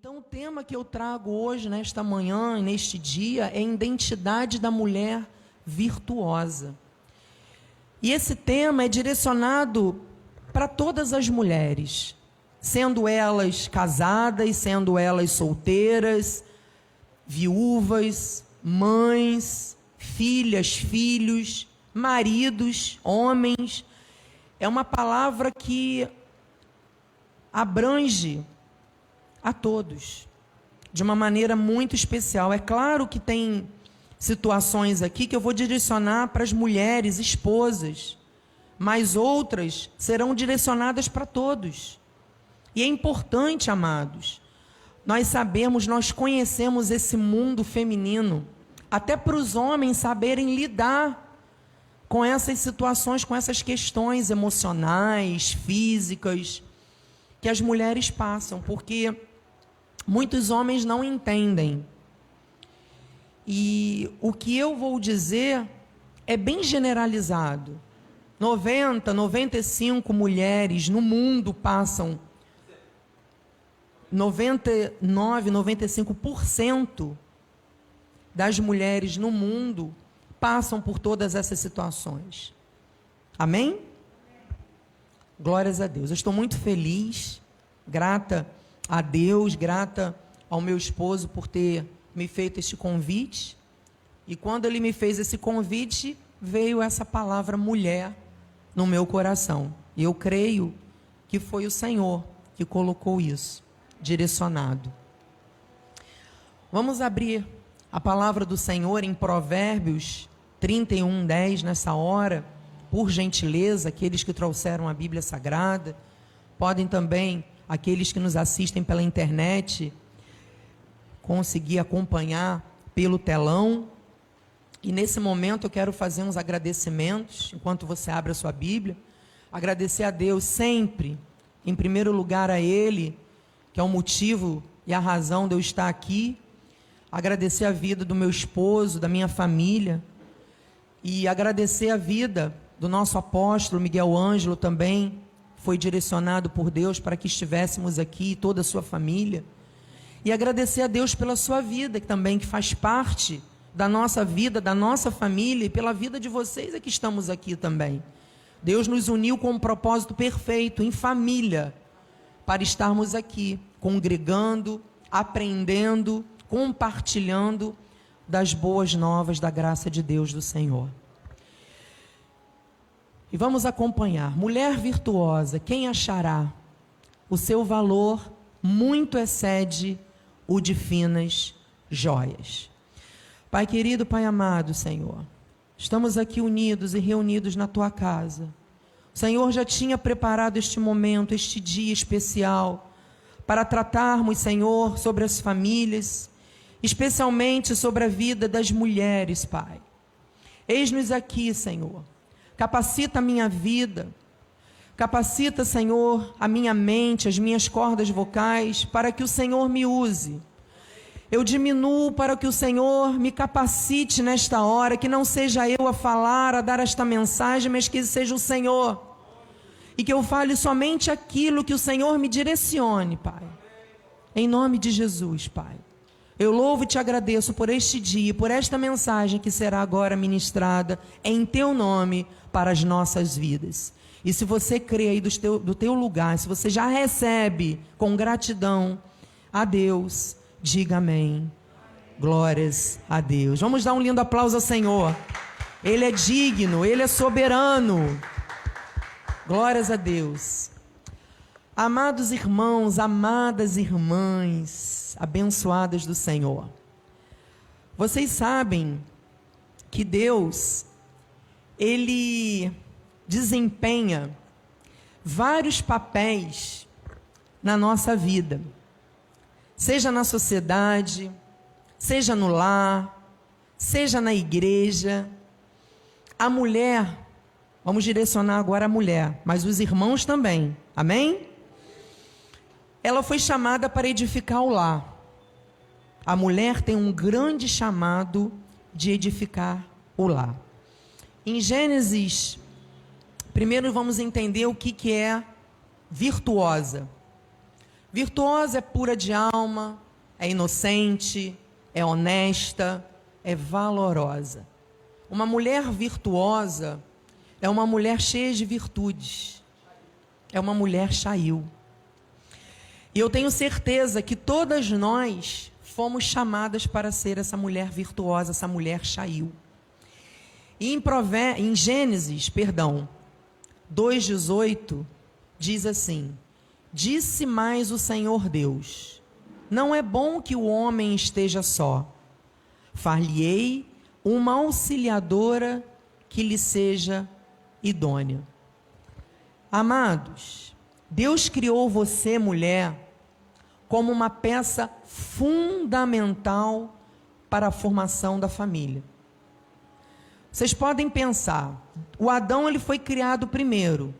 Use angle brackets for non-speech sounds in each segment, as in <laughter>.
Então, o tema que eu trago hoje, nesta manhã, neste dia, é a identidade da mulher virtuosa. E esse tema é direcionado para todas as mulheres, sendo elas casadas, sendo elas solteiras, viúvas, mães, filhas, filhos, maridos, homens. É uma palavra que abrange a todos, de uma maneira muito especial. É claro que tem situações aqui que eu vou direcionar para as mulheres, esposas, mas outras serão direcionadas para todos. E é importante, amados, nós sabemos, nós conhecemos esse mundo feminino, até para os homens saberem lidar com essas situações, com essas questões emocionais, físicas, que as mulheres passam, porque muitos homens não entendem. E o que eu vou dizer é bem generalizado. 90, 95 mulheres no mundo passam 99, 95% das mulheres no mundo passam por todas essas situações. Amém? Glórias a Deus. Eu estou muito feliz, grata a Deus, grata ao meu esposo por ter me feito este convite. E quando ele me fez esse convite, veio essa palavra mulher no meu coração. E eu creio que foi o Senhor que colocou isso, direcionado. Vamos abrir a palavra do Senhor em Provérbios 31, 10 nessa hora. Por gentileza, aqueles que trouxeram a Bíblia Sagrada, podem também aqueles que nos assistem pela internet conseguir acompanhar pelo telão. E nesse momento eu quero fazer uns agradecimentos, enquanto você abre a sua Bíblia. Agradecer a Deus sempre, em primeiro lugar a Ele, que é o motivo e a razão de eu estar aqui. Agradecer a vida do meu esposo, da minha família. E agradecer a vida do nosso apóstolo Miguel Ângelo também, foi direcionado por Deus para que estivéssemos aqui, toda a sua família. E agradecer a Deus pela sua vida, que também que faz parte da nossa vida, da nossa família e pela vida de vocês é que estamos aqui também. Deus nos uniu com um propósito perfeito, em família, para estarmos aqui, congregando, aprendendo, compartilhando das boas novas da graça de Deus do Senhor. E vamos acompanhar. Mulher virtuosa, quem achará? O seu valor muito excede o de finas joias. Pai querido, Pai amado, Senhor, estamos aqui unidos e reunidos na tua casa. O Senhor já tinha preparado este momento, este dia especial, para tratarmos, Senhor, sobre as famílias, especialmente sobre a vida das mulheres, Pai. Eis-nos aqui, Senhor Capacita a minha vida. Capacita, Senhor, a minha mente, as minhas cordas vocais, para que o Senhor me use. Eu diminuo para que o Senhor me capacite nesta hora, que não seja eu a falar, a dar esta mensagem, mas que seja o Senhor. E que eu fale somente aquilo que o Senhor me direcione, Pai. Em nome de Jesus, Pai. Eu louvo e te agradeço por este dia, por esta mensagem que será agora ministrada em teu nome para as nossas vidas. E se você crê aí do teu, do teu lugar, se você já recebe com gratidão a Deus, diga amém. Glórias a Deus. Vamos dar um lindo aplauso ao Senhor. Ele é digno, ele é soberano. Glórias a Deus. Amados irmãos, amadas irmãs, abençoadas do Senhor. Vocês sabem que Deus ele desempenha vários papéis na nossa vida, seja na sociedade, seja no lar, seja na igreja. A mulher, vamos direcionar agora a mulher, mas os irmãos também, amém? Ela foi chamada para edificar o lar. A mulher tem um grande chamado de edificar o lar. Em Gênesis, primeiro vamos entender o que, que é virtuosa. Virtuosa é pura de alma, é inocente, é honesta, é valorosa. Uma mulher virtuosa é uma mulher cheia de virtudes. É uma mulher chail. E eu tenho certeza que todas nós fomos chamadas para ser essa mulher virtuosa, essa mulher chail. E em, Prové em Gênesis, perdão, 2,18, diz assim: Disse mais o Senhor Deus: Não é bom que o homem esteja só. Far-lhe-ei uma auxiliadora que lhe seja idônea. Amados, Deus criou você, mulher, como uma peça fundamental para a formação da família. Vocês podem pensar, o Adão ele foi criado primeiro.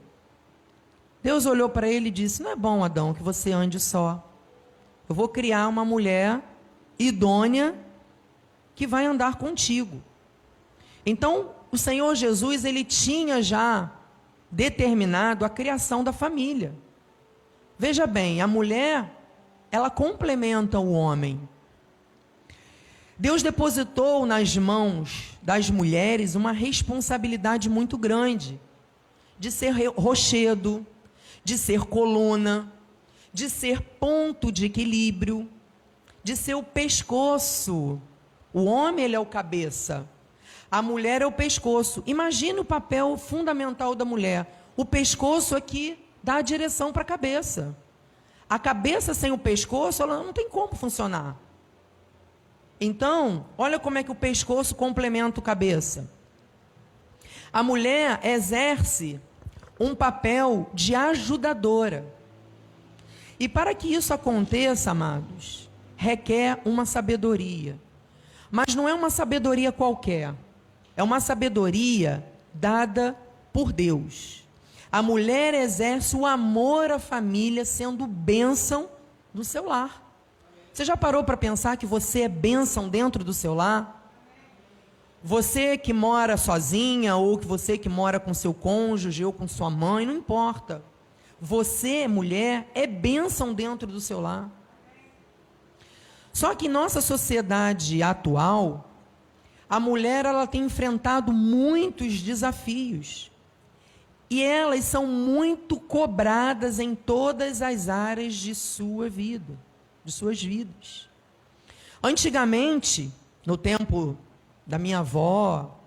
Deus olhou para ele e disse: Não é bom, Adão, que você ande só. Eu vou criar uma mulher idônea que vai andar contigo. Então, o Senhor Jesus, ele tinha já determinado a criação da família. Veja bem, a mulher, ela complementa o homem. Deus depositou nas mãos das mulheres uma responsabilidade muito grande de ser rochedo, de ser coluna, de ser ponto de equilíbrio, de ser o pescoço o homem ele é o cabeça, a mulher é o pescoço. Imagine o papel fundamental da mulher. O pescoço aqui dá a direção para a cabeça. A cabeça sem o pescoço, ela não tem como funcionar. Então, olha como é que o pescoço complementa o cabeça. A mulher exerce um papel de ajudadora. E para que isso aconteça, amados, requer uma sabedoria. Mas não é uma sabedoria qualquer. É uma sabedoria dada por Deus. A mulher exerce o amor à família sendo bênção do seu lar. Você já parou para pensar que você é bênção dentro do seu lar? Você que mora sozinha, ou que você que mora com seu cônjuge, ou com sua mãe, não importa. Você, mulher, é bênção dentro do seu lar. Só que em nossa sociedade atual, a mulher ela tem enfrentado muitos desafios. E elas são muito cobradas em todas as áreas de sua vida, de suas vidas. Antigamente, no tempo da minha avó,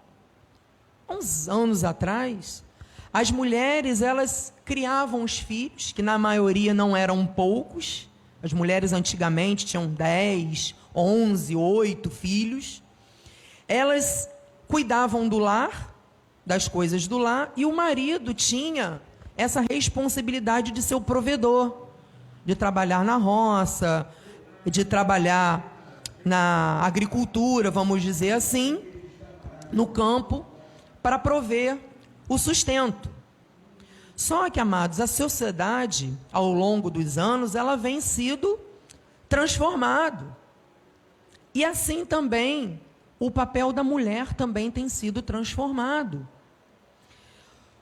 uns anos atrás, as mulheres elas criavam os filhos, que na maioria não eram poucos, as mulheres antigamente tinham 10, 11, 8 filhos. Elas cuidavam do lar, das coisas do lar, e o marido tinha essa responsabilidade de ser o provedor, de trabalhar na roça, de trabalhar na agricultura, vamos dizer assim, no campo, para prover o sustento. Só que, amados, a sociedade, ao longo dos anos, ela vem sido transformado. E assim também, o papel da mulher também tem sido transformado.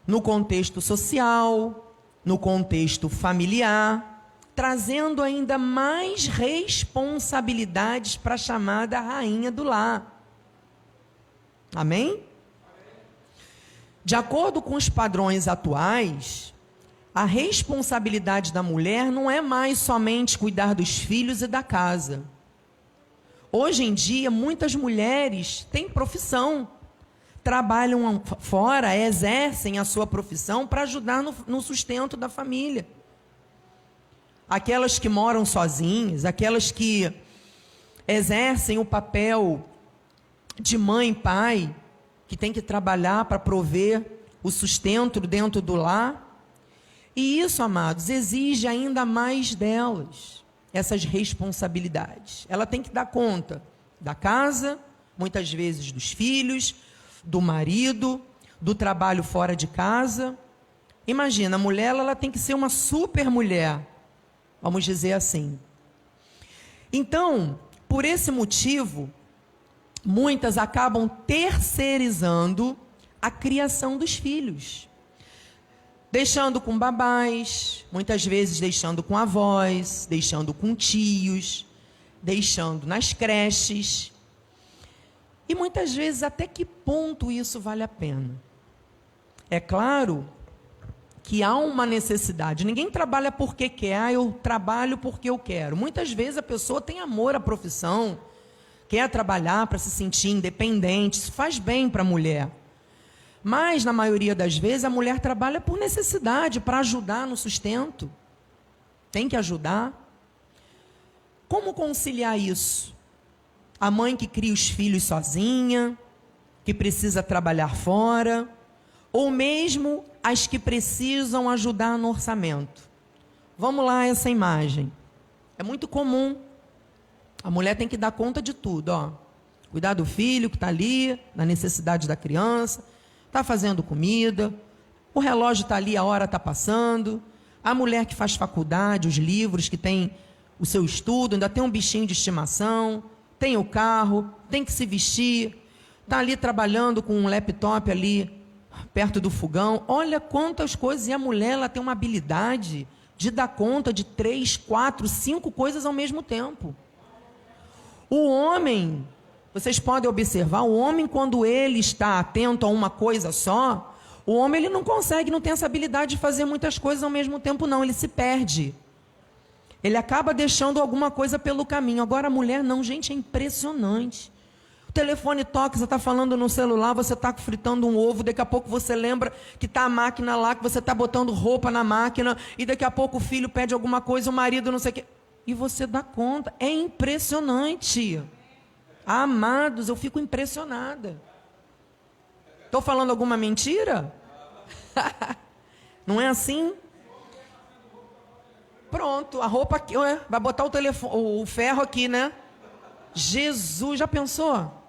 No contexto social, no contexto familiar, trazendo ainda mais responsabilidades para a chamada rainha do lar. Amém? De acordo com os padrões atuais, a responsabilidade da mulher não é mais somente cuidar dos filhos e da casa. Hoje em dia, muitas mulheres têm profissão, trabalham fora, exercem a sua profissão para ajudar no, no sustento da família. Aquelas que moram sozinhas, aquelas que exercem o papel de mãe e pai, que tem que trabalhar para prover o sustento dentro do lar. E isso, amados, exige ainda mais delas, essas responsabilidades. Ela tem que dar conta da casa, muitas vezes dos filhos, do marido, do trabalho fora de casa. Imagina, a mulher ela tem que ser uma super mulher, vamos dizer assim. Então, por esse motivo, muitas acabam terceirizando a criação dos filhos. Deixando com babás, muitas vezes deixando com avós, deixando com tios, deixando nas creches. E muitas vezes, até que ponto isso vale a pena? É claro que há uma necessidade. Ninguém trabalha porque quer, ah, eu trabalho porque eu quero. Muitas vezes a pessoa tem amor à profissão, quer trabalhar para se sentir independente, isso faz bem para a mulher. Mas, na maioria das vezes, a mulher trabalha por necessidade, para ajudar no sustento. Tem que ajudar. Como conciliar isso? A mãe que cria os filhos sozinha, que precisa trabalhar fora, ou mesmo as que precisam ajudar no orçamento. Vamos lá essa imagem. É muito comum. A mulher tem que dar conta de tudo, ó. Cuidar do filho que está ali, da necessidade da criança, está fazendo comida, o relógio está ali, a hora está passando. A mulher que faz faculdade, os livros, que tem o seu estudo, ainda tem um bichinho de estimação, tem o carro, tem que se vestir, está ali trabalhando com um laptop ali perto do fogão. Olha quantas coisas. E a mulher ela tem uma habilidade de dar conta de três, quatro, cinco coisas ao mesmo tempo. O homem vocês podem observar, o homem quando ele está atento a uma coisa só, o homem ele não consegue, não tem essa habilidade de fazer muitas coisas ao mesmo tempo não, ele se perde. Ele acaba deixando alguma coisa pelo caminho. Agora a mulher não, gente, é impressionante. O telefone toca, você está falando no celular, você está fritando um ovo, daqui a pouco você lembra que está a máquina lá, que você está botando roupa na máquina, e daqui a pouco o filho pede alguma coisa, o marido não sei o quê. E você dá conta. É impressionante. Amados, eu fico impressionada. Estou falando alguma mentira? <laughs> Não é assim? Pronto, a roupa aqui, vai botar o telefone, o ferro aqui, né? Jesus, já pensou?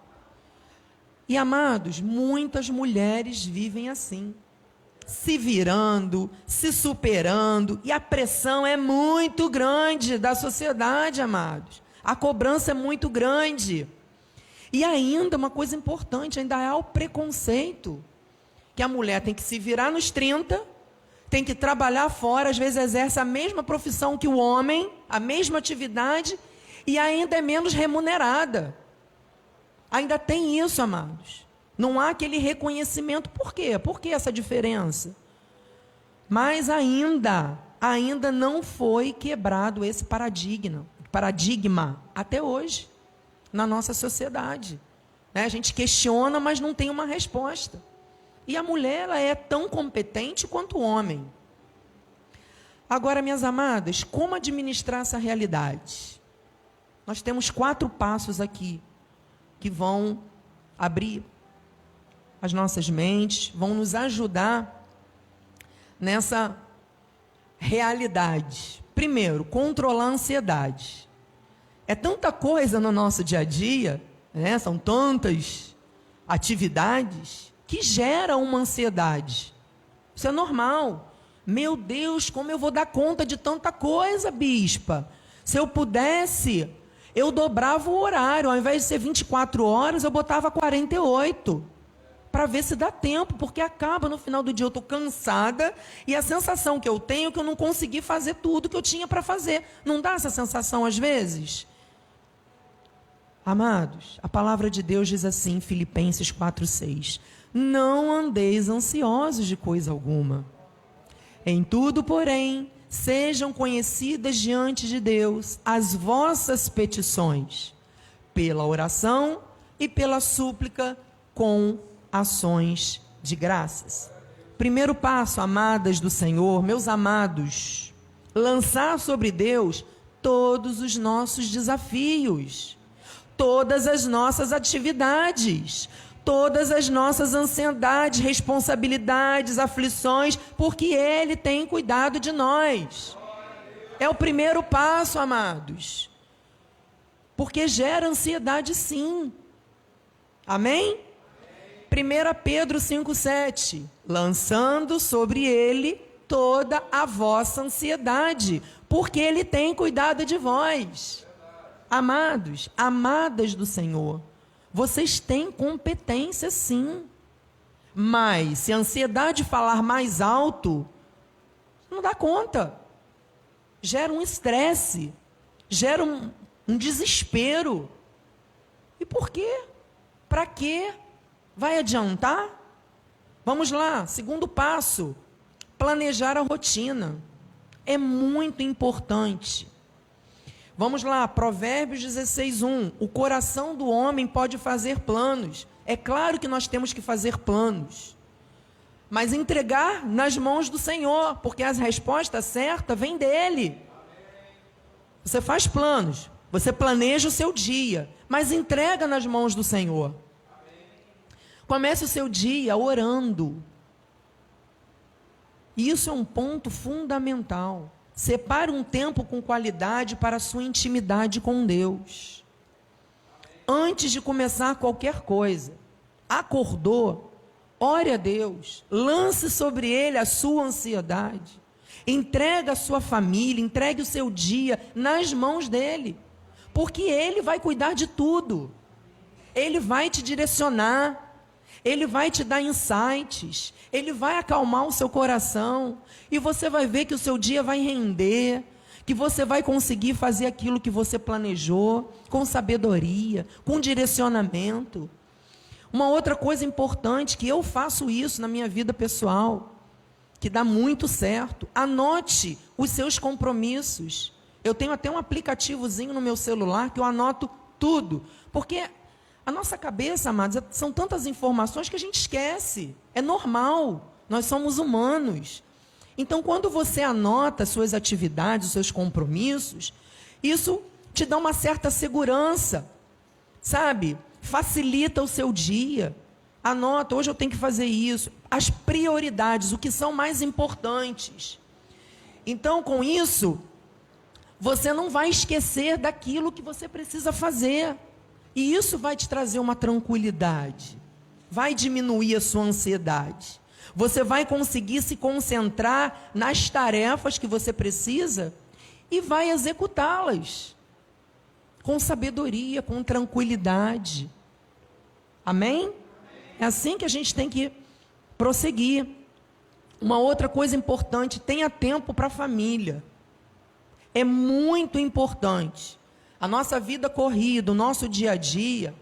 E amados, muitas mulheres vivem assim, se virando, se superando, e a pressão é muito grande da sociedade, amados. A cobrança é muito grande. E ainda, uma coisa importante, ainda há o preconceito. Que a mulher tem que se virar nos 30, tem que trabalhar fora, às vezes exerce a mesma profissão que o homem, a mesma atividade, e ainda é menos remunerada. Ainda tem isso, amados. Não há aquele reconhecimento. Por quê? Por que essa diferença? Mas ainda, ainda não foi quebrado esse paradigma, paradigma até hoje na nossa sociedade. Né? A gente questiona, mas não tem uma resposta. E a mulher ela é tão competente quanto o homem. Agora, minhas amadas, como administrar essa realidade? Nós temos quatro passos aqui que vão abrir as nossas mentes, vão nos ajudar nessa realidade. Primeiro, controlar a ansiedade. É tanta coisa no nosso dia a dia, né? são tantas atividades que geram uma ansiedade. Isso é normal. Meu Deus, como eu vou dar conta de tanta coisa, bispa? Se eu pudesse, eu dobrava o horário. Ao invés de ser 24 horas, eu botava 48. Para ver se dá tempo, porque acaba no final do dia eu estou cansada e a sensação que eu tenho é que eu não consegui fazer tudo que eu tinha para fazer. Não dá essa sensação às vezes? Amados, a palavra de Deus diz assim, Filipenses 4:6: Não andeis ansiosos de coisa alguma. Em tudo, porém, sejam conhecidas diante de Deus as vossas petições, pela oração e pela súplica com ações de graças. Primeiro passo, amadas do Senhor, meus amados, lançar sobre Deus todos os nossos desafios todas as nossas atividades, todas as nossas ansiedades, responsabilidades, aflições, porque Ele tem cuidado de nós. É o primeiro passo, amados. Porque gera ansiedade, sim. Amém? 1 Pedro 5,7: Lançando sobre ele toda a vossa ansiedade, porque ele tem cuidado de vós. Amados, amadas do Senhor, vocês têm competência sim. Mas se a ansiedade falar mais alto, Não dá conta. Gera um estresse, gera um, um desespero. E por quê? Para quê? Vai adiantar? Vamos lá, segundo passo: planejar a rotina. É muito importante. Vamos lá, Provérbios 16, 1. O coração do homem pode fazer planos. É claro que nós temos que fazer planos. Mas entregar nas mãos do Senhor, porque a resposta certa vem dele. Você faz planos, você planeja o seu dia, mas entrega nas mãos do Senhor. Comece o seu dia orando. Isso é um ponto fundamental. Separe um tempo com qualidade para a sua intimidade com Deus. Antes de começar qualquer coisa, acordou, ore a Deus, lance sobre ele a sua ansiedade. Entrega a sua família, entregue o seu dia nas mãos dele, porque ele vai cuidar de tudo. Ele vai te direcionar, ele vai te dar insights, ele vai acalmar o seu coração, e você vai ver que o seu dia vai render, que você vai conseguir fazer aquilo que você planejou, com sabedoria, com direcionamento. Uma outra coisa importante, que eu faço isso na minha vida pessoal, que dá muito certo, anote os seus compromissos. Eu tenho até um aplicativozinho no meu celular que eu anoto tudo, porque a nossa cabeça, amados, é, são tantas informações que a gente esquece. É normal. Nós somos humanos. Então, quando você anota suas atividades, seus compromissos, isso te dá uma certa segurança, sabe? Facilita o seu dia. Anota, hoje eu tenho que fazer isso. As prioridades, o que são mais importantes. Então, com isso, você não vai esquecer daquilo que você precisa fazer. E isso vai te trazer uma tranquilidade, vai diminuir a sua ansiedade. Você vai conseguir se concentrar nas tarefas que você precisa e vai executá-las com sabedoria, com tranquilidade. Amém? É assim que a gente tem que prosseguir. Uma outra coisa importante, tenha tempo para a família. É muito importante. A nossa vida corrida, o nosso dia a dia,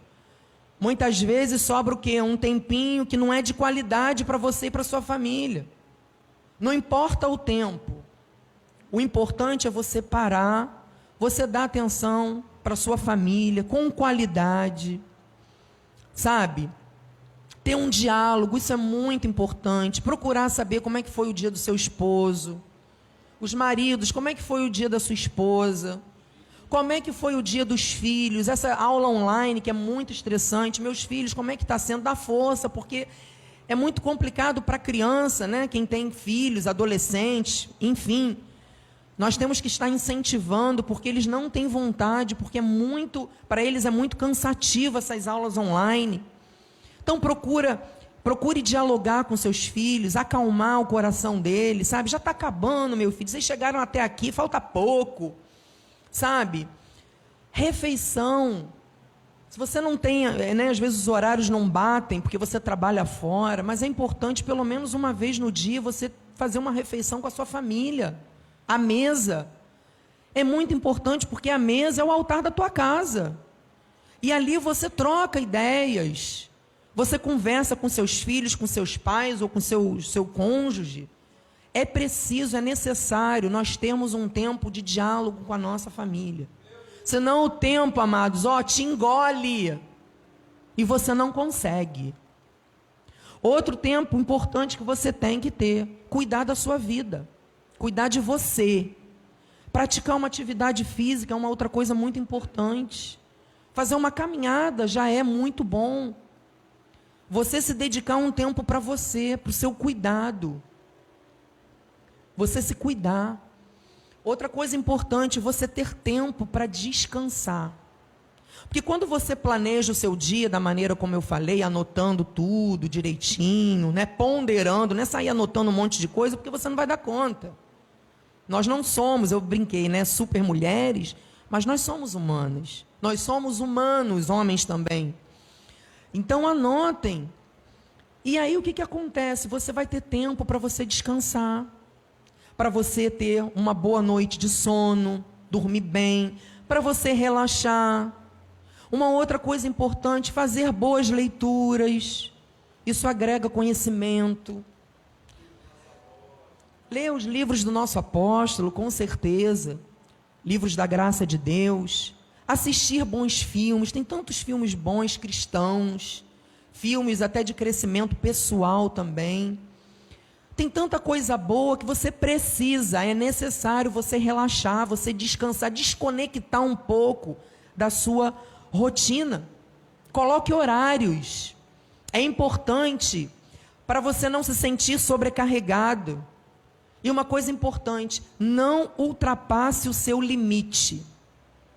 muitas vezes sobra o quê? Um tempinho que não é de qualidade para você e para sua família. Não importa o tempo. O importante é você parar, você dar atenção para sua família com qualidade. Sabe? Ter um diálogo, isso é muito importante. Procurar saber como é que foi o dia do seu esposo. Os maridos, como é que foi o dia da sua esposa? Como é que foi o dia dos filhos? Essa aula online que é muito estressante. Meus filhos, como é que está sendo? Dá força, porque é muito complicado para criança, né? Quem tem filhos, adolescentes, enfim. Nós temos que estar incentivando, porque eles não têm vontade, porque é muito, para eles é muito cansativo essas aulas online. Então procura, procure dialogar com seus filhos, acalmar o coração deles, sabe? Já está acabando, meu filho. Vocês chegaram até aqui, falta pouco sabe? Refeição. Se você não tem, eh, né, às vezes os horários não batem porque você trabalha fora, mas é importante pelo menos uma vez no dia você fazer uma refeição com a sua família. A mesa. É muito importante porque a mesa é o altar da tua casa. E ali você troca ideias. Você conversa com seus filhos, com seus pais ou com seu, seu cônjuge. É preciso, é necessário nós termos um tempo de diálogo com a nossa família. Senão o tempo, amados, ó, te engole e você não consegue. Outro tempo importante que você tem que ter, cuidar da sua vida, cuidar de você. Praticar uma atividade física é uma outra coisa muito importante. Fazer uma caminhada já é muito bom. Você se dedicar um tempo para você, para o seu cuidado você se cuidar. Outra coisa importante, você ter tempo para descansar. Porque quando você planeja o seu dia da maneira como eu falei, anotando tudo direitinho, né, ponderando, não é sair anotando um monte de coisa, porque você não vai dar conta. Nós não somos, eu brinquei, né, super mulheres, mas nós somos humanas. Nós somos humanos, homens também. Então anotem. E aí o que, que acontece? Você vai ter tempo para você descansar para você ter uma boa noite de sono, dormir bem, para você relaxar. Uma outra coisa importante, fazer boas leituras. Isso agrega conhecimento. Ler os livros do nosso apóstolo, com certeza. Livros da graça de Deus. Assistir bons filmes. Tem tantos filmes bons cristãos. Filmes até de crescimento pessoal também. Tem tanta coisa boa que você precisa, é necessário você relaxar, você descansar, desconectar um pouco da sua rotina. Coloque horários. É importante para você não se sentir sobrecarregado. E uma coisa importante: não ultrapasse o seu limite.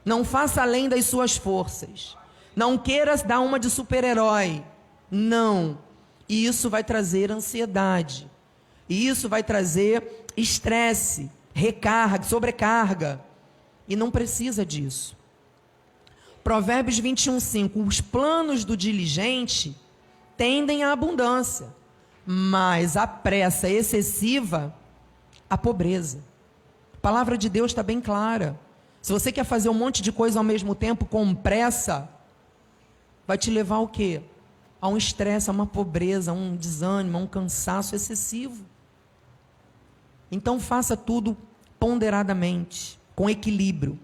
Não faça além das suas forças. Não queira dar uma de super-herói. Não. E isso vai trazer ansiedade. E isso vai trazer estresse, recarga, sobrecarga. E não precisa disso. Provérbios 21, 5. Os planos do diligente tendem à abundância, mas a pressa excessiva à pobreza. A palavra de Deus está bem clara. Se você quer fazer um monte de coisa ao mesmo tempo com pressa, vai te levar ao quê? A um estresse, a uma pobreza, a um desânimo, a um cansaço excessivo. Então faça tudo ponderadamente, com equilíbrio.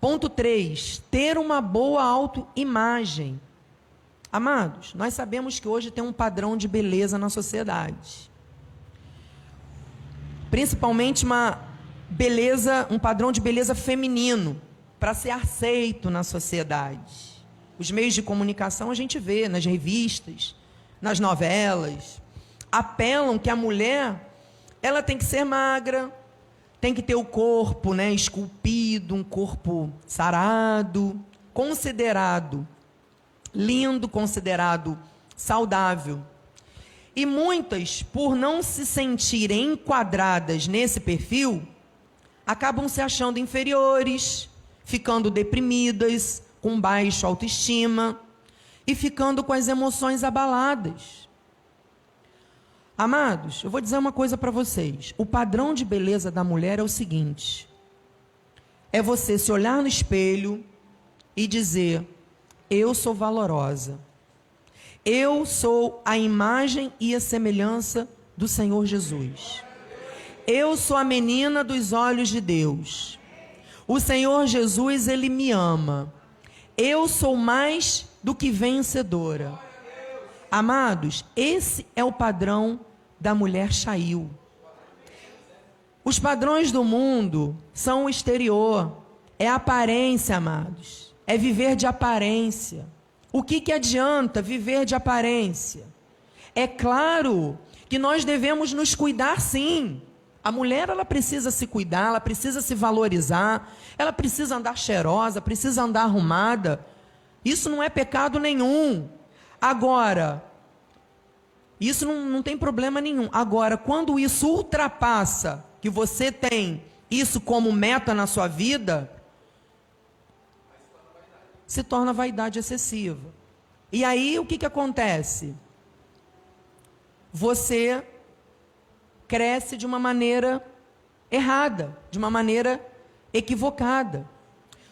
Ponto 3, ter uma boa autoimagem. Amados, nós sabemos que hoje tem um padrão de beleza na sociedade. Principalmente uma beleza, um padrão de beleza feminino, para ser aceito na sociedade. Os meios de comunicação a gente vê nas revistas, nas novelas, apelam que a mulher ela tem que ser magra, tem que ter o corpo, né, esculpido, um corpo sarado, considerado lindo, considerado saudável. E muitas, por não se sentirem enquadradas nesse perfil, acabam se achando inferiores, ficando deprimidas, com baixa autoestima e ficando com as emoções abaladas. Amados, eu vou dizer uma coisa para vocês. O padrão de beleza da mulher é o seguinte: é você se olhar no espelho e dizer: Eu sou valorosa. Eu sou a imagem e a semelhança do Senhor Jesus. Eu sou a menina dos olhos de Deus. O Senhor Jesus, ele me ama. Eu sou mais do que vencedora. Amados, esse é o padrão da mulher Shail. Os padrões do mundo são o exterior, é aparência, amados. É viver de aparência. O que, que adianta viver de aparência? É claro que nós devemos nos cuidar sim. A mulher ela precisa se cuidar, ela precisa se valorizar, ela precisa andar cheirosa, precisa andar arrumada. Isso não é pecado nenhum. Agora, isso não, não tem problema nenhum. Agora, quando isso ultrapassa, que você tem isso como meta na sua vida, se torna vaidade excessiva. E aí o que, que acontece? Você cresce de uma maneira errada, de uma maneira equivocada.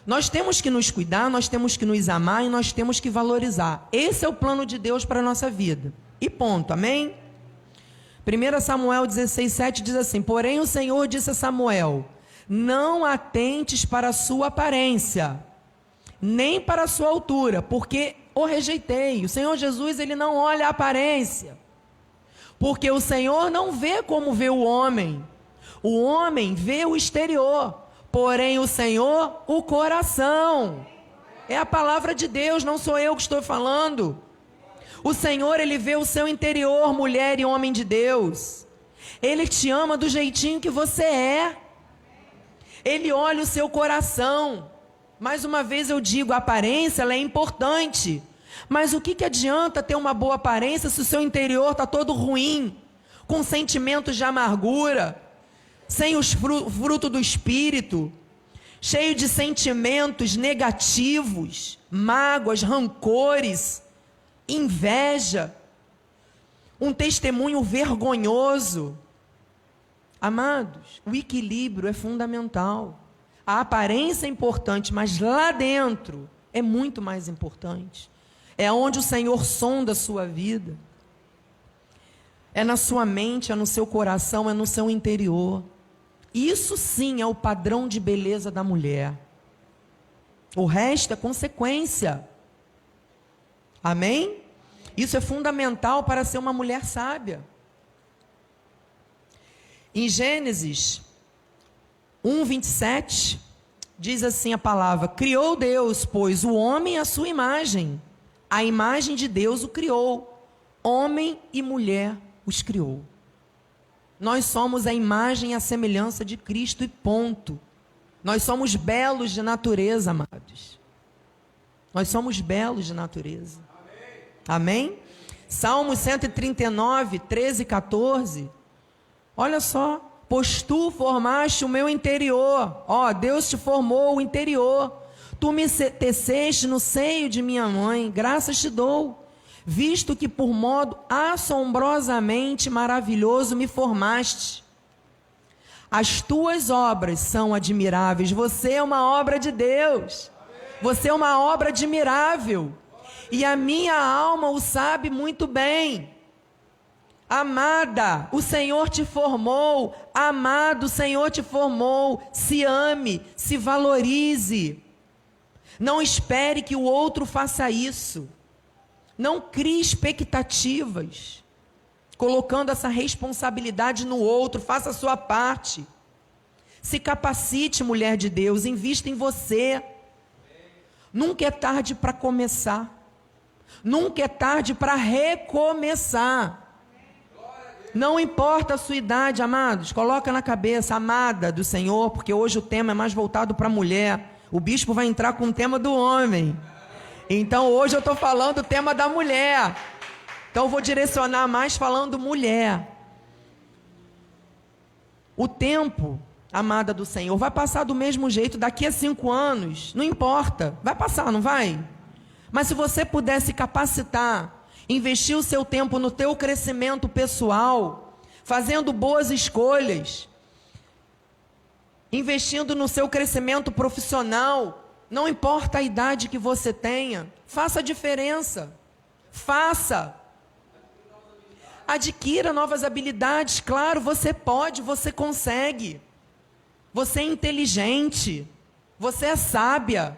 Nós temos que nos cuidar, nós temos que nos amar e nós temos que valorizar. Esse é o plano de Deus para a nossa vida. E ponto, amém? 1 Samuel 16, 7 diz assim: Porém o Senhor disse a Samuel: Não atentes para a sua aparência, nem para a sua altura, porque o rejeitei. O Senhor Jesus, ele não olha a aparência, porque o Senhor não vê como vê o homem. O homem vê o exterior, porém o Senhor, o coração. É a palavra de Deus, não sou eu que estou falando. O Senhor, ele vê o seu interior, mulher e homem de Deus. Ele te ama do jeitinho que você é. Ele olha o seu coração. Mais uma vez eu digo, a aparência é importante. Mas o que, que adianta ter uma boa aparência se o seu interior está todo ruim, com sentimentos de amargura, sem os frutos do espírito, cheio de sentimentos negativos, mágoas, rancores, inveja, um testemunho vergonhoso. Amados, o equilíbrio é fundamental. A aparência é importante, mas lá dentro é muito mais importante. É onde o Senhor sonda a sua vida. É na sua mente, é no seu coração, é no seu interior. Isso sim é o padrão de beleza da mulher. O resto é consequência. Amém? Isso é fundamental para ser uma mulher sábia. Em Gênesis 1, 27, diz assim a palavra: Criou Deus, pois, o homem à sua imagem. A imagem de Deus o criou. Homem e mulher os criou. Nós somos a imagem e a semelhança de Cristo e ponto. Nós somos belos de natureza, amados. Nós somos belos de natureza. Amém? Amém? Salmos 139, 13 e 14. Olha só. Pois tu formaste o meu interior. Ó, Deus te formou o interior. Tu me teceste no seio de minha mãe. Graças te dou visto que por modo assombrosamente maravilhoso me formaste. As tuas obras são admiráveis. Você é uma obra de Deus. Você é uma obra admirável. E a minha alma o sabe muito bem. Amada, o Senhor te formou. Amado, o Senhor te formou. Se ame, se valorize. Não espere que o outro faça isso. Não crie expectativas, colocando essa responsabilidade no outro, faça a sua parte. Se capacite, mulher de Deus, invista em você. Nunca é tarde para começar. Nunca é tarde para recomeçar. Não importa a sua idade, amados, coloca na cabeça, amada do Senhor, porque hoje o tema é mais voltado para a mulher. O bispo vai entrar com o tema do homem. Então hoje eu estou falando o tema da mulher. Então eu vou direcionar mais falando mulher. O tempo, amada do Senhor, vai passar do mesmo jeito daqui a cinco anos. Não importa. Vai passar, não vai? Mas se você puder se capacitar, investir o seu tempo no teu crescimento pessoal, fazendo boas escolhas, investindo no seu crescimento profissional, não importa a idade que você tenha, faça a diferença. Faça. Adquira novas habilidades. Claro, você pode, você consegue. Você é inteligente. Você é sábia.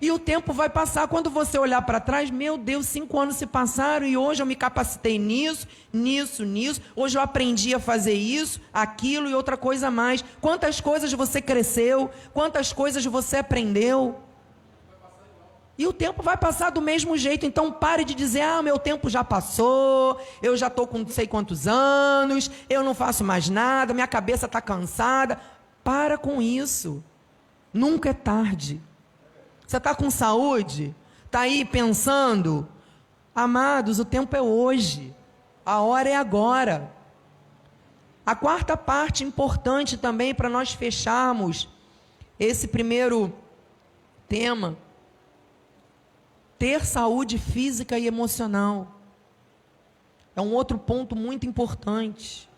E o tempo vai passar. Quando você olhar para trás, meu Deus, cinco anos se passaram e hoje eu me capacitei nisso, nisso, nisso. Hoje eu aprendi a fazer isso, aquilo e outra coisa mais. Quantas coisas você cresceu, quantas coisas você aprendeu. E o tempo vai passar do mesmo jeito, então pare de dizer: ah, meu tempo já passou, eu já estou com não sei quantos anos, eu não faço mais nada, minha cabeça está cansada. Para com isso. Nunca é tarde. Você está com saúde? Está aí pensando? Amados, o tempo é hoje. A hora é agora. A quarta parte importante também para nós fecharmos esse primeiro tema. Ter saúde física e emocional. É um outro ponto muito importante.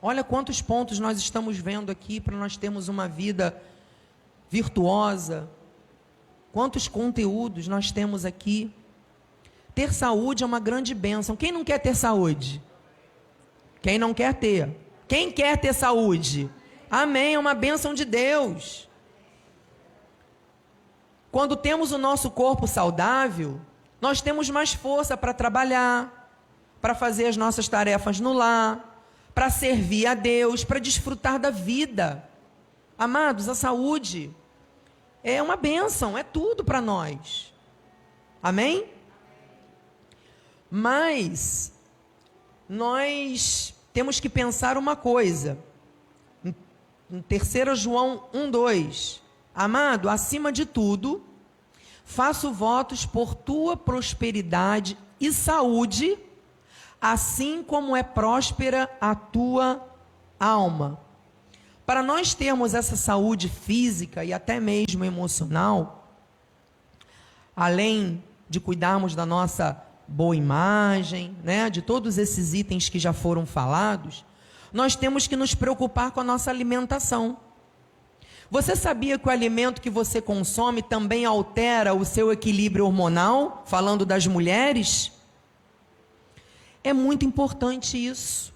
Olha quantos pontos nós estamos vendo aqui para nós termos uma vida virtuosa, Quantos conteúdos nós temos aqui? Ter saúde é uma grande bênção. Quem não quer ter saúde? Quem não quer ter? Quem quer ter saúde? Amém, é uma bênção de Deus. Quando temos o nosso corpo saudável, nós temos mais força para trabalhar, para fazer as nossas tarefas no lar, para servir a Deus, para desfrutar da vida. Amados, a saúde é uma bênção, é tudo para nós. Amém? Mas nós temos que pensar uma coisa. Em 3 João 1:2. Amado, acima de tudo, faço votos por tua prosperidade e saúde, assim como é próspera a tua alma. Para nós termos essa saúde física e até mesmo emocional, além de cuidarmos da nossa boa imagem, né, de todos esses itens que já foram falados, nós temos que nos preocupar com a nossa alimentação. Você sabia que o alimento que você consome também altera o seu equilíbrio hormonal? Falando das mulheres? É muito importante isso.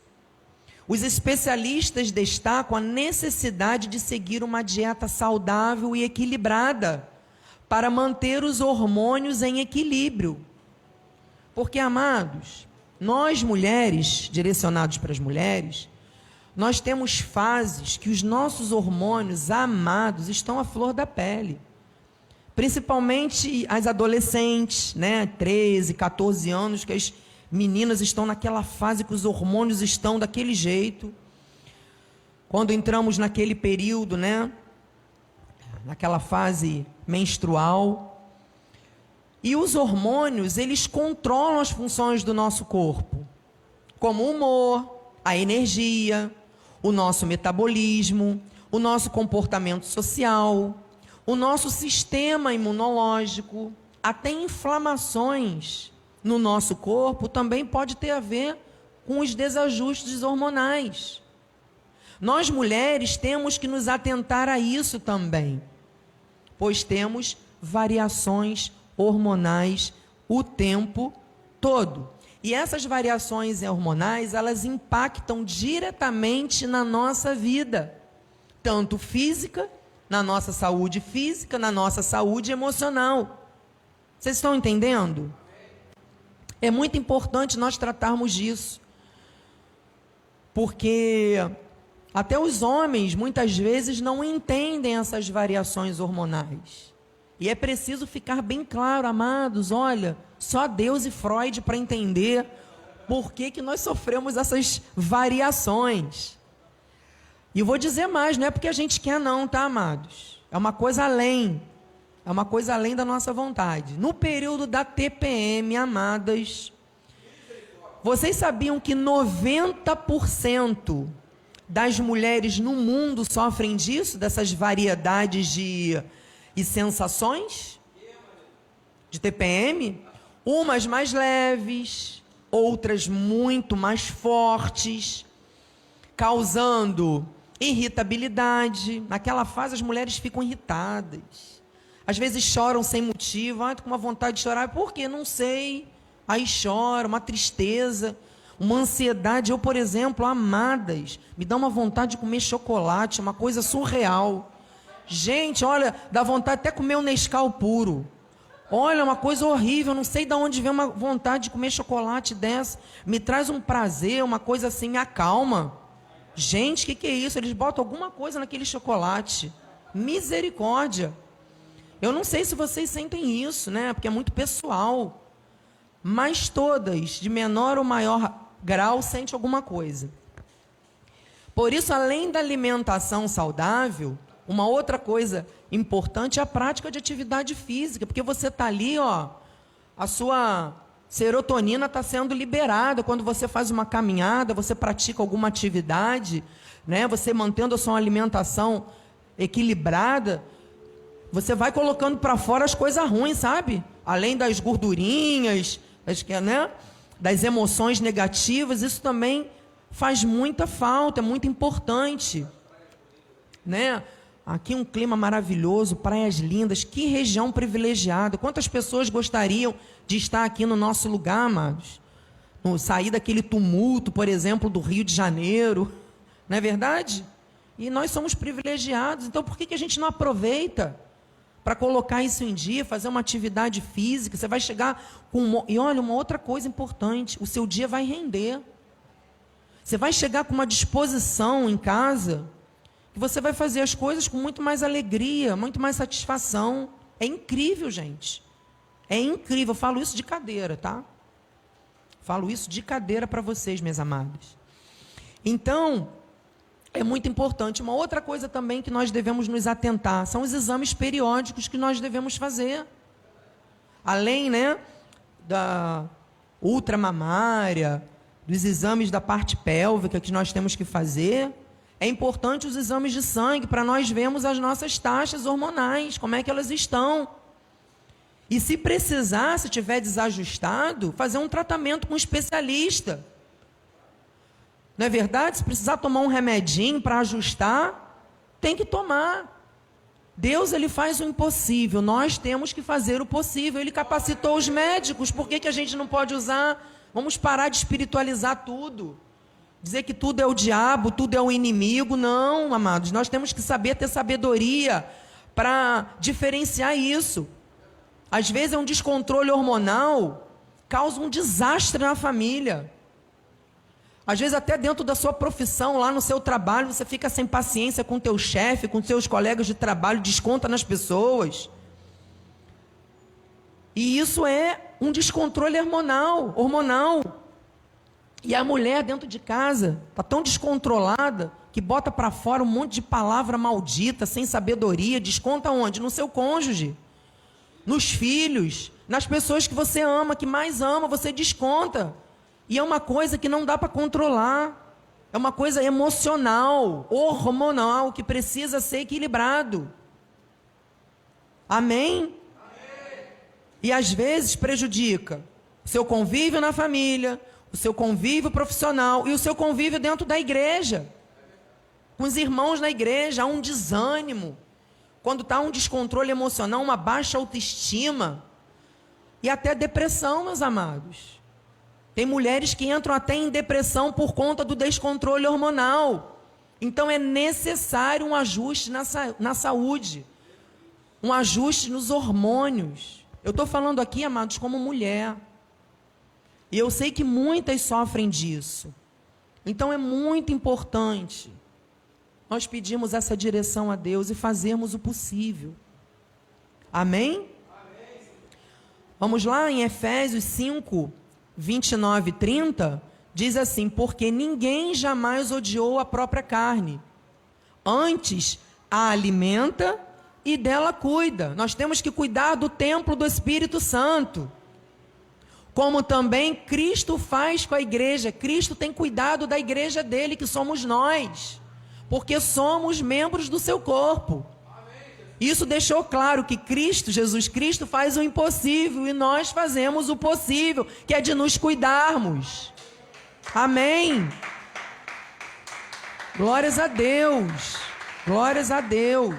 Os especialistas destacam a necessidade de seguir uma dieta saudável e equilibrada para manter os hormônios em equilíbrio. Porque, amados, nós mulheres, direcionados para as mulheres, nós temos fases que os nossos hormônios amados estão à flor da pele. Principalmente as adolescentes, né, 13, 14 anos, que as meninas estão naquela fase que os hormônios estão daquele jeito. Quando entramos naquele período, né, naquela fase menstrual, e os hormônios, eles controlam as funções do nosso corpo, como o humor, a energia, o nosso metabolismo, o nosso comportamento social, o nosso sistema imunológico, até inflamações no nosso corpo também pode ter a ver com os desajustes hormonais. Nós mulheres temos que nos atentar a isso também, pois temos variações hormonais o tempo todo. E essas variações hormonais, elas impactam diretamente na nossa vida, tanto física, na nossa saúde física, na nossa saúde emocional. Vocês estão entendendo? É muito importante nós tratarmos disso. Porque até os homens muitas vezes não entendem essas variações hormonais. E é preciso ficar bem claro, amados, olha, só Deus e Freud para entender por que, que nós sofremos essas variações. E vou dizer mais, não é porque a gente quer não, tá, amados? É uma coisa além. É uma coisa além da nossa vontade. No período da TPM, amadas, vocês sabiam que 90% das mulheres no mundo sofrem disso, dessas variedades de e sensações de TPM, umas mais leves, outras muito mais fortes, causando irritabilidade. Naquela fase as mulheres ficam irritadas. Às vezes choram sem motivo, ah, tô com uma vontade de chorar, por quê? Não sei. Aí chora, uma tristeza, uma ansiedade. Eu, por exemplo, amadas, me dá uma vontade de comer chocolate, uma coisa surreal. Gente, olha, dá vontade até comer um Nescau puro. Olha, uma coisa horrível, não sei de onde vem uma vontade de comer chocolate dessa. Me traz um prazer, uma coisa assim, me acalma. Gente, o que, que é isso? Eles botam alguma coisa naquele chocolate. Misericórdia. Eu não sei se vocês sentem isso, né? Porque é muito pessoal. Mas todas, de menor ou maior grau, sentem alguma coisa. Por isso, além da alimentação saudável, uma outra coisa importante é a prática de atividade física, porque você está ali, ó, a sua serotonina está sendo liberada quando você faz uma caminhada, você pratica alguma atividade, né? Você mantendo a sua alimentação equilibrada, você vai colocando para fora as coisas ruins, sabe? Além das gordurinhas, das, né? das emoções negativas, isso também faz muita falta, é muito importante, né? Aqui um clima maravilhoso, praias lindas, que região privilegiada. Quantas pessoas gostariam de estar aqui no nosso lugar, amados? No, sair daquele tumulto, por exemplo, do Rio de Janeiro. Não é verdade? E nós somos privilegiados, então por que, que a gente não aproveita para colocar isso em dia, fazer uma atividade física? Você vai chegar com. E olha, uma outra coisa importante: o seu dia vai render. Você vai chegar com uma disposição em casa que você vai fazer as coisas com muito mais alegria, muito mais satisfação. É incrível, gente. É incrível. Eu falo isso de cadeira, tá? Falo isso de cadeira para vocês, minhas amadas. Então, é muito importante. Uma outra coisa também que nós devemos nos atentar são os exames periódicos que nós devemos fazer. Além, né, da ultramamária, dos exames da parte pélvica que nós temos que fazer, é importante os exames de sangue para nós vermos as nossas taxas hormonais, como é que elas estão. E se precisar, se tiver desajustado, fazer um tratamento com um especialista. Não é verdade? Se precisar tomar um remedinho para ajustar, tem que tomar. Deus ele faz o impossível, nós temos que fazer o possível. Ele capacitou os médicos, por que, que a gente não pode usar? Vamos parar de espiritualizar tudo. Dizer que tudo é o diabo, tudo é o inimigo. Não, amados, nós temos que saber ter sabedoria para diferenciar isso. Às vezes é um descontrole hormonal, causa um desastre na família. Às vezes até dentro da sua profissão, lá no seu trabalho, você fica sem paciência com teu chefe, com seus colegas de trabalho, desconta nas pessoas. E isso é um descontrole hormonal, hormonal. E a mulher dentro de casa está tão descontrolada que bota para fora um monte de palavra maldita, sem sabedoria, desconta onde? No seu cônjuge, nos filhos, nas pessoas que você ama, que mais ama, você desconta. E é uma coisa que não dá para controlar. É uma coisa emocional, hormonal, que precisa ser equilibrado. Amém? Amém? E às vezes prejudica o seu convívio na família, o seu convívio profissional e o seu convívio dentro da igreja. Com os irmãos na igreja, há um desânimo. Quando está um descontrole emocional, uma baixa autoestima. E até depressão, meus amados. Tem mulheres que entram até em depressão por conta do descontrole hormonal. Então é necessário um ajuste na, na saúde, um ajuste nos hormônios. Eu estou falando aqui, amados, como mulher. E eu sei que muitas sofrem disso. Então é muito importante nós pedimos essa direção a Deus e fazermos o possível. Amém? Amém? Vamos lá em Efésios 5, 29 e 30, diz assim: Porque ninguém jamais odiou a própria carne, antes a alimenta e dela cuida. Nós temos que cuidar do templo do Espírito Santo. Como também Cristo faz com a igreja. Cristo tem cuidado da igreja dele, que somos nós, porque somos membros do seu corpo. Isso deixou claro que Cristo, Jesus Cristo, faz o impossível e nós fazemos o possível, que é de nos cuidarmos. Amém. Glórias a Deus. Glórias a Deus.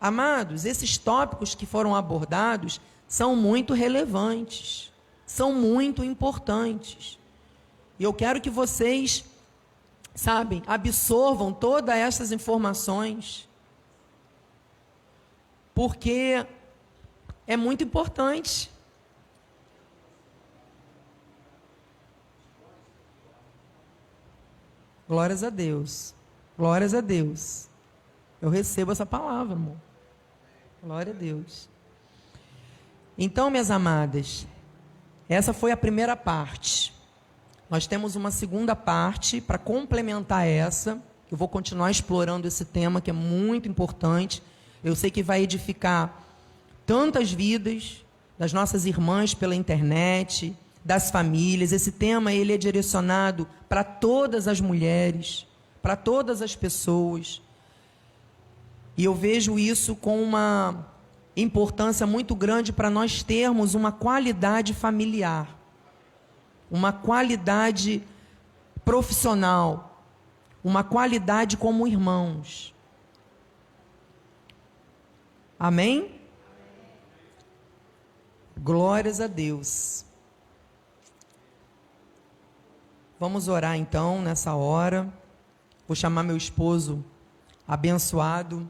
Amados, esses tópicos que foram abordados são muito relevantes, são muito importantes. E eu quero que vocês, sabem, absorvam todas essas informações porque é muito importante. Glórias a Deus. Glórias a Deus. Eu recebo essa palavra, amor. Glória a Deus. Então, minhas amadas, essa foi a primeira parte. Nós temos uma segunda parte para complementar essa. Eu vou continuar explorando esse tema que é muito importante eu sei que vai edificar tantas vidas das nossas irmãs pela internet, das famílias. Esse tema ele é direcionado para todas as mulheres, para todas as pessoas. E eu vejo isso com uma importância muito grande para nós termos uma qualidade familiar, uma qualidade profissional, uma qualidade como irmãos. Amém? Glórias a Deus. Vamos orar então nessa hora. Vou chamar meu esposo abençoado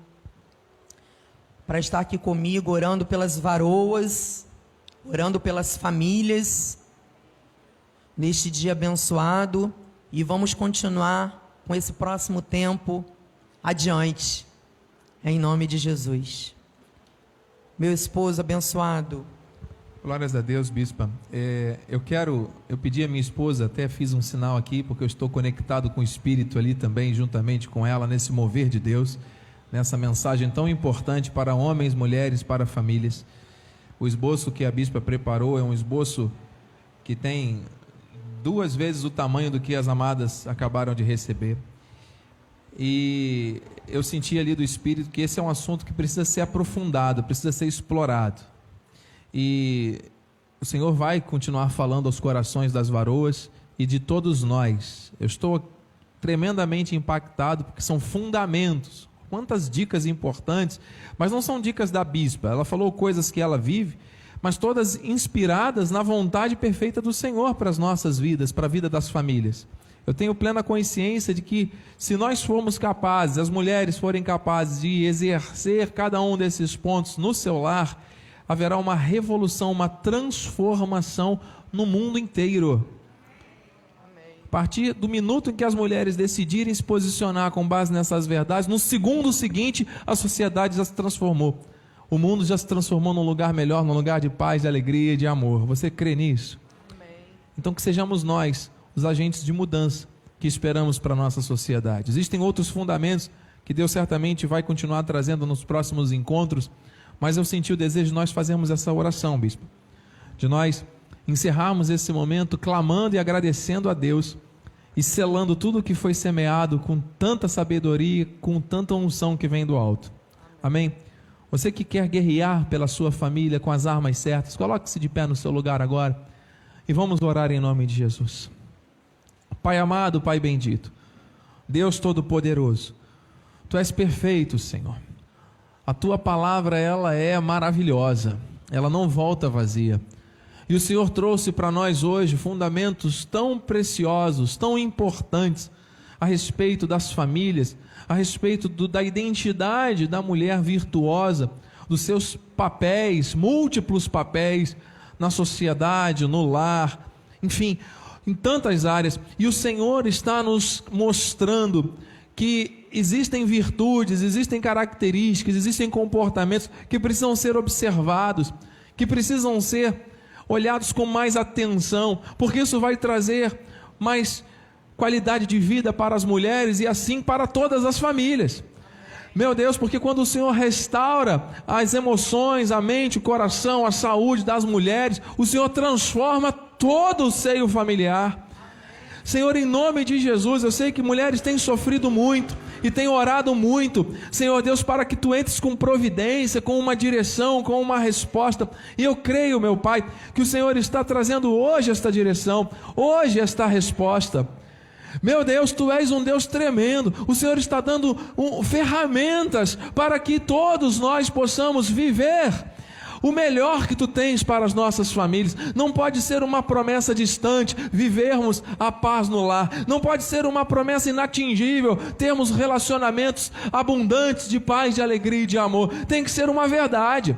para estar aqui comigo, orando pelas varoas, orando pelas famílias, neste dia abençoado. E vamos continuar com esse próximo tempo adiante, em nome de Jesus meu esposo abençoado. Glórias a Deus, bispa. É, eu quero, eu pedi a minha esposa, até fiz um sinal aqui, porque eu estou conectado com o Espírito ali também, juntamente com ela, nesse mover de Deus, nessa mensagem tão importante para homens, mulheres, para famílias. O esboço que a bispa preparou é um esboço que tem duas vezes o tamanho do que as amadas acabaram de receber. E eu senti ali do Espírito que esse é um assunto que precisa ser aprofundado, precisa ser explorado. E o Senhor vai continuar falando aos corações das varoas e de todos nós. Eu estou tremendamente impactado, porque são fundamentos. Quantas dicas importantes, mas não são dicas da bispa. Ela falou coisas que ela vive, mas todas inspiradas na vontade perfeita do Senhor para as nossas vidas, para a vida das famílias. Eu tenho plena consciência de que se nós formos capazes, as mulheres forem capazes de exercer cada um desses pontos no seu lar, haverá uma revolução, uma transformação no mundo inteiro. A partir do minuto em que as mulheres decidirem se posicionar com base nessas verdades, no segundo seguinte, a sociedade já se transformou. O mundo já se transformou num lugar melhor, num lugar de paz, de alegria de amor. Você crê nisso? Então que sejamos nós os agentes de mudança que esperamos para a nossa sociedade. Existem outros fundamentos que Deus certamente vai continuar trazendo nos próximos encontros, mas eu senti o desejo de nós fazermos essa oração, bispo, de nós encerrarmos esse momento clamando e agradecendo a Deus e selando tudo o que foi semeado com tanta sabedoria, com tanta unção que vem do alto. Amém? Você que quer guerrear pela sua família com as armas certas, coloque-se de pé no seu lugar agora e vamos orar em nome de Jesus. Pai amado, Pai bendito, Deus Todo-Poderoso, Tu és perfeito, Senhor. A Tua palavra, ela é maravilhosa, ela não volta vazia. E o Senhor trouxe para nós hoje fundamentos tão preciosos, tão importantes a respeito das famílias, a respeito do, da identidade da mulher virtuosa, dos seus papéis, múltiplos papéis na sociedade, no lar, enfim, em tantas áreas. E o Senhor está nos mostrando que existem virtudes, existem características, existem comportamentos que precisam ser observados, que precisam ser olhados com mais atenção, porque isso vai trazer mais qualidade de vida para as mulheres e assim para todas as famílias. Meu Deus, porque quando o Senhor restaura as emoções, a mente, o coração, a saúde das mulheres, o Senhor transforma todo o seio familiar. Senhor, em nome de Jesus, eu sei que mulheres têm sofrido muito e têm orado muito, Senhor Deus, para que tu entres com providência, com uma direção, com uma resposta. E eu creio, meu Pai, que o Senhor está trazendo hoje esta direção, hoje esta resposta. Meu Deus, tu és um Deus tremendo. O Senhor está dando um, ferramentas para que todos nós possamos viver o melhor que tu tens para as nossas famílias. Não pode ser uma promessa distante vivermos a paz no lar. Não pode ser uma promessa inatingível termos relacionamentos abundantes de paz, de alegria e de amor. Tem que ser uma verdade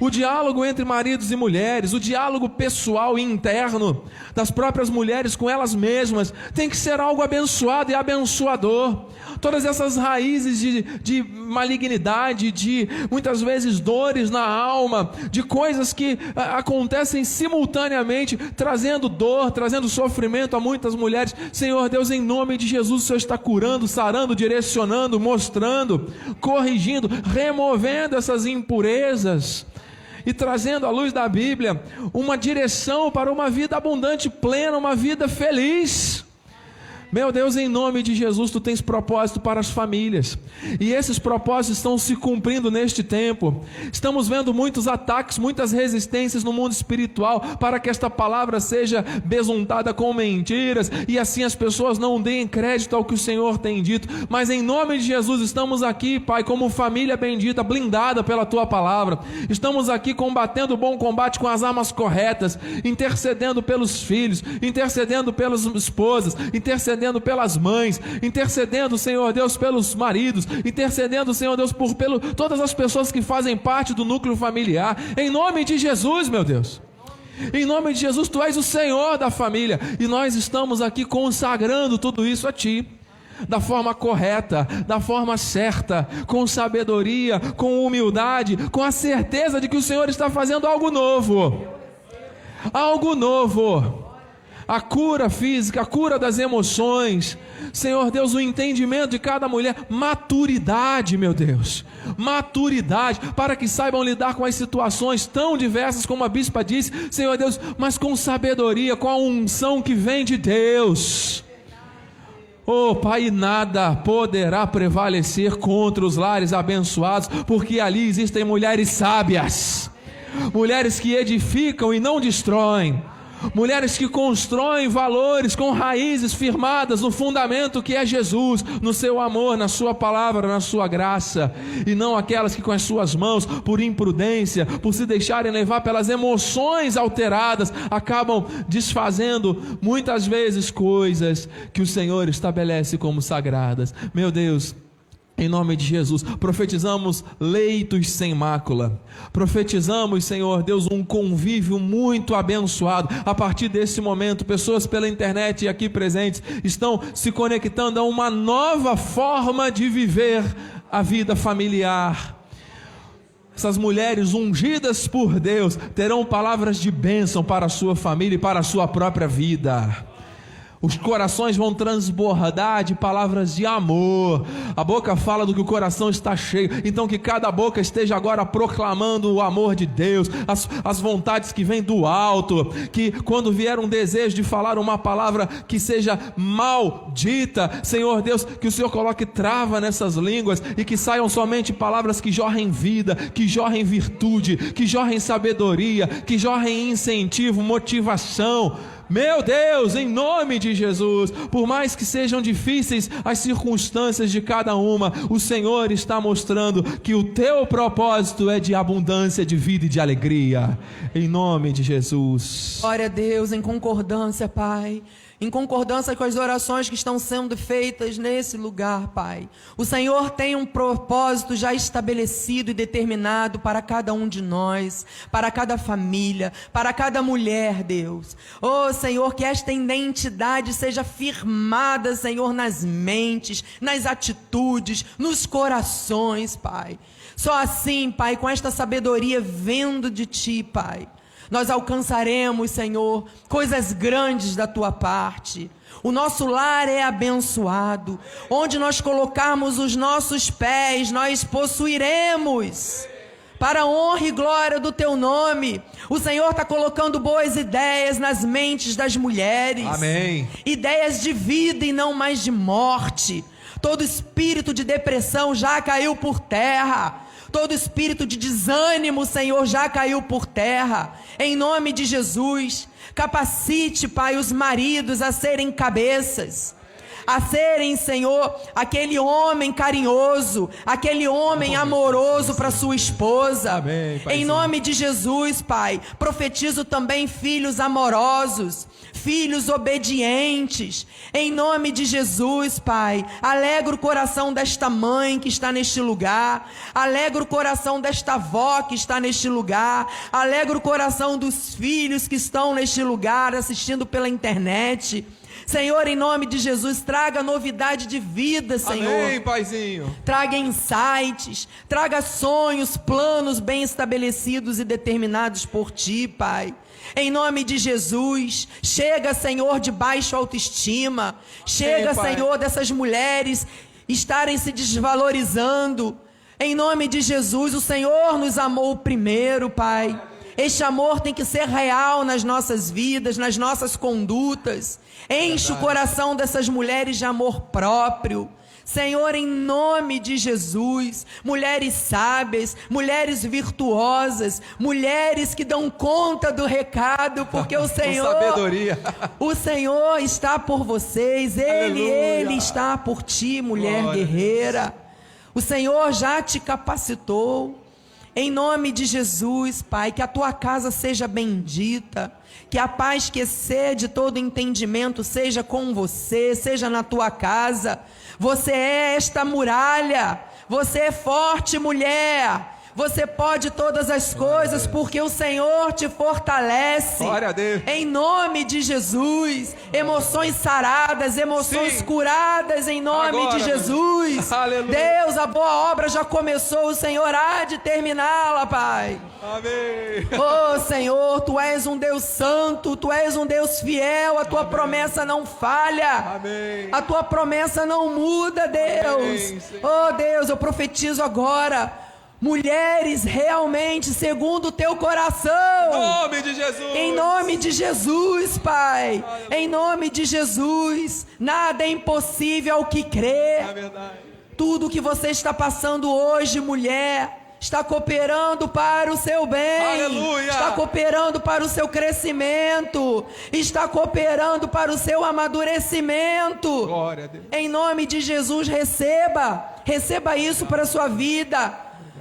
o diálogo entre maridos e mulheres, o diálogo pessoal e interno das próprias mulheres com elas mesmas, tem que ser algo abençoado e abençoador. Todas essas raízes de, de malignidade, de muitas vezes dores na alma, de coisas que a, acontecem simultaneamente, trazendo dor, trazendo sofrimento a muitas mulheres. Senhor Deus, em nome de Jesus, o Senhor está curando, sarando, direcionando, mostrando, corrigindo, removendo essas impurezas e trazendo à luz da Bíblia uma direção para uma vida abundante, plena, uma vida feliz. Meu Deus, em nome de Jesus, tu tens propósito para as famílias, e esses propósitos estão se cumprindo neste tempo. Estamos vendo muitos ataques, muitas resistências no mundo espiritual para que esta palavra seja besuntada com mentiras e assim as pessoas não deem crédito ao que o Senhor tem dito. Mas em nome de Jesus, estamos aqui, Pai, como família bendita, blindada pela tua palavra. Estamos aqui combatendo o bom combate com as armas corretas, intercedendo pelos filhos, intercedendo pelas esposas, intercedendo intercedendo pelas mães, intercedendo, Senhor Deus, pelos maridos, intercedendo, Senhor Deus, por pelo, todas as pessoas que fazem parte do núcleo familiar, em nome de Jesus, meu Deus. Em nome de Jesus, tu és o Senhor da família e nós estamos aqui consagrando tudo isso a ti da forma correta, da forma certa, com sabedoria, com humildade, com a certeza de que o Senhor está fazendo algo novo. Algo novo a cura física, a cura das emoções. Senhor Deus, o entendimento de cada mulher, maturidade, meu Deus, maturidade, para que saibam lidar com as situações tão diversas como a bispa disse, Senhor Deus, mas com sabedoria, com a unção que vem de Deus. Oh Pai, nada poderá prevalecer contra os lares abençoados, porque ali existem mulheres sábias, mulheres que edificam e não destroem mulheres que constroem valores com raízes firmadas no fundamento que é Jesus, no seu amor, na sua palavra, na sua graça, e não aquelas que com as suas mãos, por imprudência, por se deixarem levar pelas emoções alteradas, acabam desfazendo muitas vezes coisas que o Senhor estabelece como sagradas. Meu Deus, em nome de Jesus, profetizamos leitos sem mácula. Profetizamos, Senhor Deus, um convívio muito abençoado. A partir desse momento, pessoas pela internet e aqui presentes estão se conectando a uma nova forma de viver a vida familiar. Essas mulheres ungidas por Deus terão palavras de bênção para a sua família e para a sua própria vida. Os corações vão transbordar de palavras de amor. A boca fala do que o coração está cheio. Então, que cada boca esteja agora proclamando o amor de Deus, as, as vontades que vêm do alto. Que quando vier um desejo de falar uma palavra que seja maldita, Senhor Deus, que o Senhor coloque trava nessas línguas e que saiam somente palavras que jorrem vida, que jorrem virtude, que jorrem sabedoria, que jorrem incentivo, motivação meu Deus, em nome de Jesus, por mais que sejam difíceis as circunstâncias de cada uma, o Senhor está mostrando que o teu propósito é de abundância de vida e de alegria. Em nome de Jesus. Glória a Deus, em concordância, Pai em concordância com as orações que estão sendo feitas nesse lugar, Pai. O Senhor tem um propósito já estabelecido e determinado para cada um de nós, para cada família, para cada mulher, Deus. Oh, Senhor, que esta identidade seja firmada, Senhor, nas mentes, nas atitudes, nos corações, Pai. Só assim, Pai, com esta sabedoria vendo de Ti, Pai nós alcançaremos, Senhor, coisas grandes da tua parte. O nosso lar é abençoado. Onde nós colocarmos os nossos pés, nós possuiremos. Para a honra e glória do teu nome. O Senhor está colocando boas ideias nas mentes das mulheres. Amém. Ideias de vida e não mais de morte. Todo espírito de depressão já caiu por terra. Todo espírito de desânimo, Senhor, já caiu por terra. Em nome de Jesus, capacite, Pai, os maridos a serem cabeças a serem, Senhor, aquele homem carinhoso, aquele homem amoroso para sua esposa. Amém, em nome de Jesus, Pai, profetizo também filhos amorosos, filhos obedientes. Em nome de Jesus, Pai, alegra o coração desta mãe que está neste lugar, alegra o coração desta avó que está neste lugar, alegra o coração dos filhos que estão neste lugar assistindo pela internet. Senhor, em nome de Jesus, traga novidade de vida, Senhor. Amém, Paizinho. Traga insights, traga sonhos, planos bem estabelecidos e determinados por Ti, Pai. Em nome de Jesus, chega, Senhor, de baixa autoestima. Chega, Sim, Senhor, dessas mulheres estarem se desvalorizando. Em nome de Jesus, o Senhor nos amou primeiro, Pai. Este amor tem que ser real nas nossas vidas, nas nossas condutas. Enche Verdade. o coração dessas mulheres de amor próprio. Senhor, em nome de Jesus, mulheres sábias, mulheres virtuosas, mulheres que dão conta do recado, porque o <laughs> Senhor, sabedoria. o Senhor está por vocês, Ele, Ele está por ti, mulher Glória. guerreira. O Senhor já te capacitou. Em nome de Jesus, Pai, que a tua casa seja bendita, que a paz que excede todo entendimento seja com você, seja na tua casa. Você é esta muralha, você é forte, mulher. Você pode todas as coisas porque o Senhor te fortalece. Glória a Deus. Em nome de Jesus. Emoções saradas, emoções Sim. curadas em nome Agora, de Jesus. <laughs> Aleluia. Deus, a boa obra já começou, o Senhor há de terminá-la, Pai. Amém. Oh, Senhor, tu és um Deus santo, tu és um Deus fiel, a tua Amém. promessa não falha. Amém. A tua promessa não muda, Deus. Amém, oh, Deus, eu profetizo agora mulheres realmente segundo o teu coração. Em nome de Jesus. Em nome de Jesus, Pai. Aleluia. Em nome de Jesus. Nada é impossível ao que crê. É verdade. Tudo que você está passando hoje, mulher, está cooperando para o seu bem, Aleluia. está cooperando para o seu crescimento, está cooperando para o seu amadurecimento. Glória a Deus. Em nome de Jesus, receba, receba isso para a sua vida.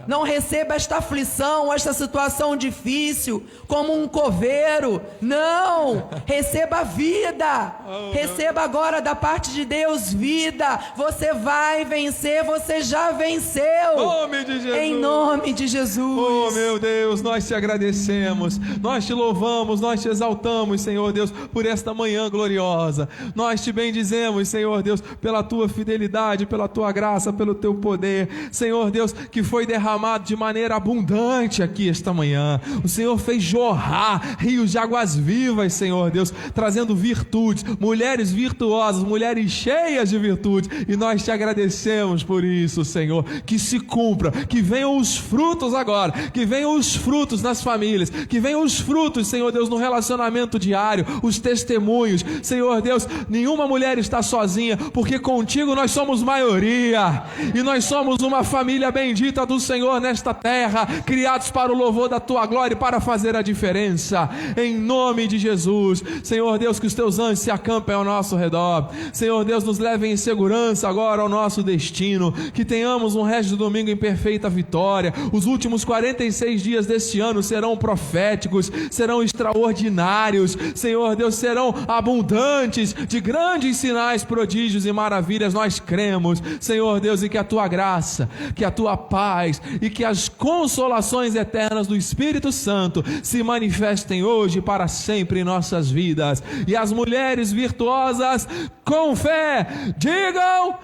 Não receba esta aflição, esta situação difícil como um coveiro. Não! Receba vida. Receba agora da parte de Deus vida. Você vai vencer, você já venceu. Nome de Jesus. Em nome de Jesus. Oh meu Deus, nós te agradecemos, nós te louvamos, nós te exaltamos, Senhor Deus, por esta manhã gloriosa. Nós te bendizemos, Senhor Deus, pela tua fidelidade, pela tua graça, pelo teu poder, Senhor Deus, que foi derramado de maneira abundante aqui esta manhã. O Senhor fez jorrar rios de águas vivas, Senhor Deus, trazendo virtudes, mulheres virtuosas, mulheres cheias de virtudes, e nós te agradecemos por isso, Senhor. Que se cumpra, que venham os frutos agora, que venham os frutos nas famílias, que venham os frutos, Senhor Deus, no relacionamento diário, os testemunhos. Senhor Deus, nenhuma mulher está sozinha, porque contigo nós somos maioria, e nós somos uma família bendita do Senhor nesta terra, criados para o louvor da tua glória e para fazer a diferença. Em nome de Jesus, Senhor Deus, que os teus anjos se acampem ao nosso redor. Senhor Deus, nos leve em segurança agora ao nosso destino. Que tenhamos um resto de domingo em perfeita vitória. Os últimos 46 dias deste ano serão proféticos, serão extraordinários. Senhor Deus, serão abundantes de grandes sinais, prodígios e maravilhas. Nós cremos, Senhor Deus, e que a tua graça, que a tua paz e que as consolações eternas do Espírito Santo se manifestem hoje para sempre em nossas vidas. E as mulheres virtuosas, com fé, digam.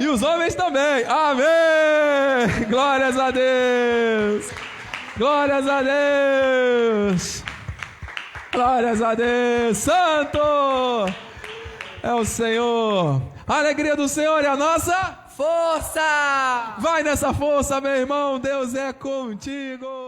E os homens também. Amém. Glórias a Deus. Glórias a Deus. Glórias a Deus. Santo é o Senhor. A alegria do Senhor é a nossa Força! Vai nessa força, meu irmão. Deus é contigo.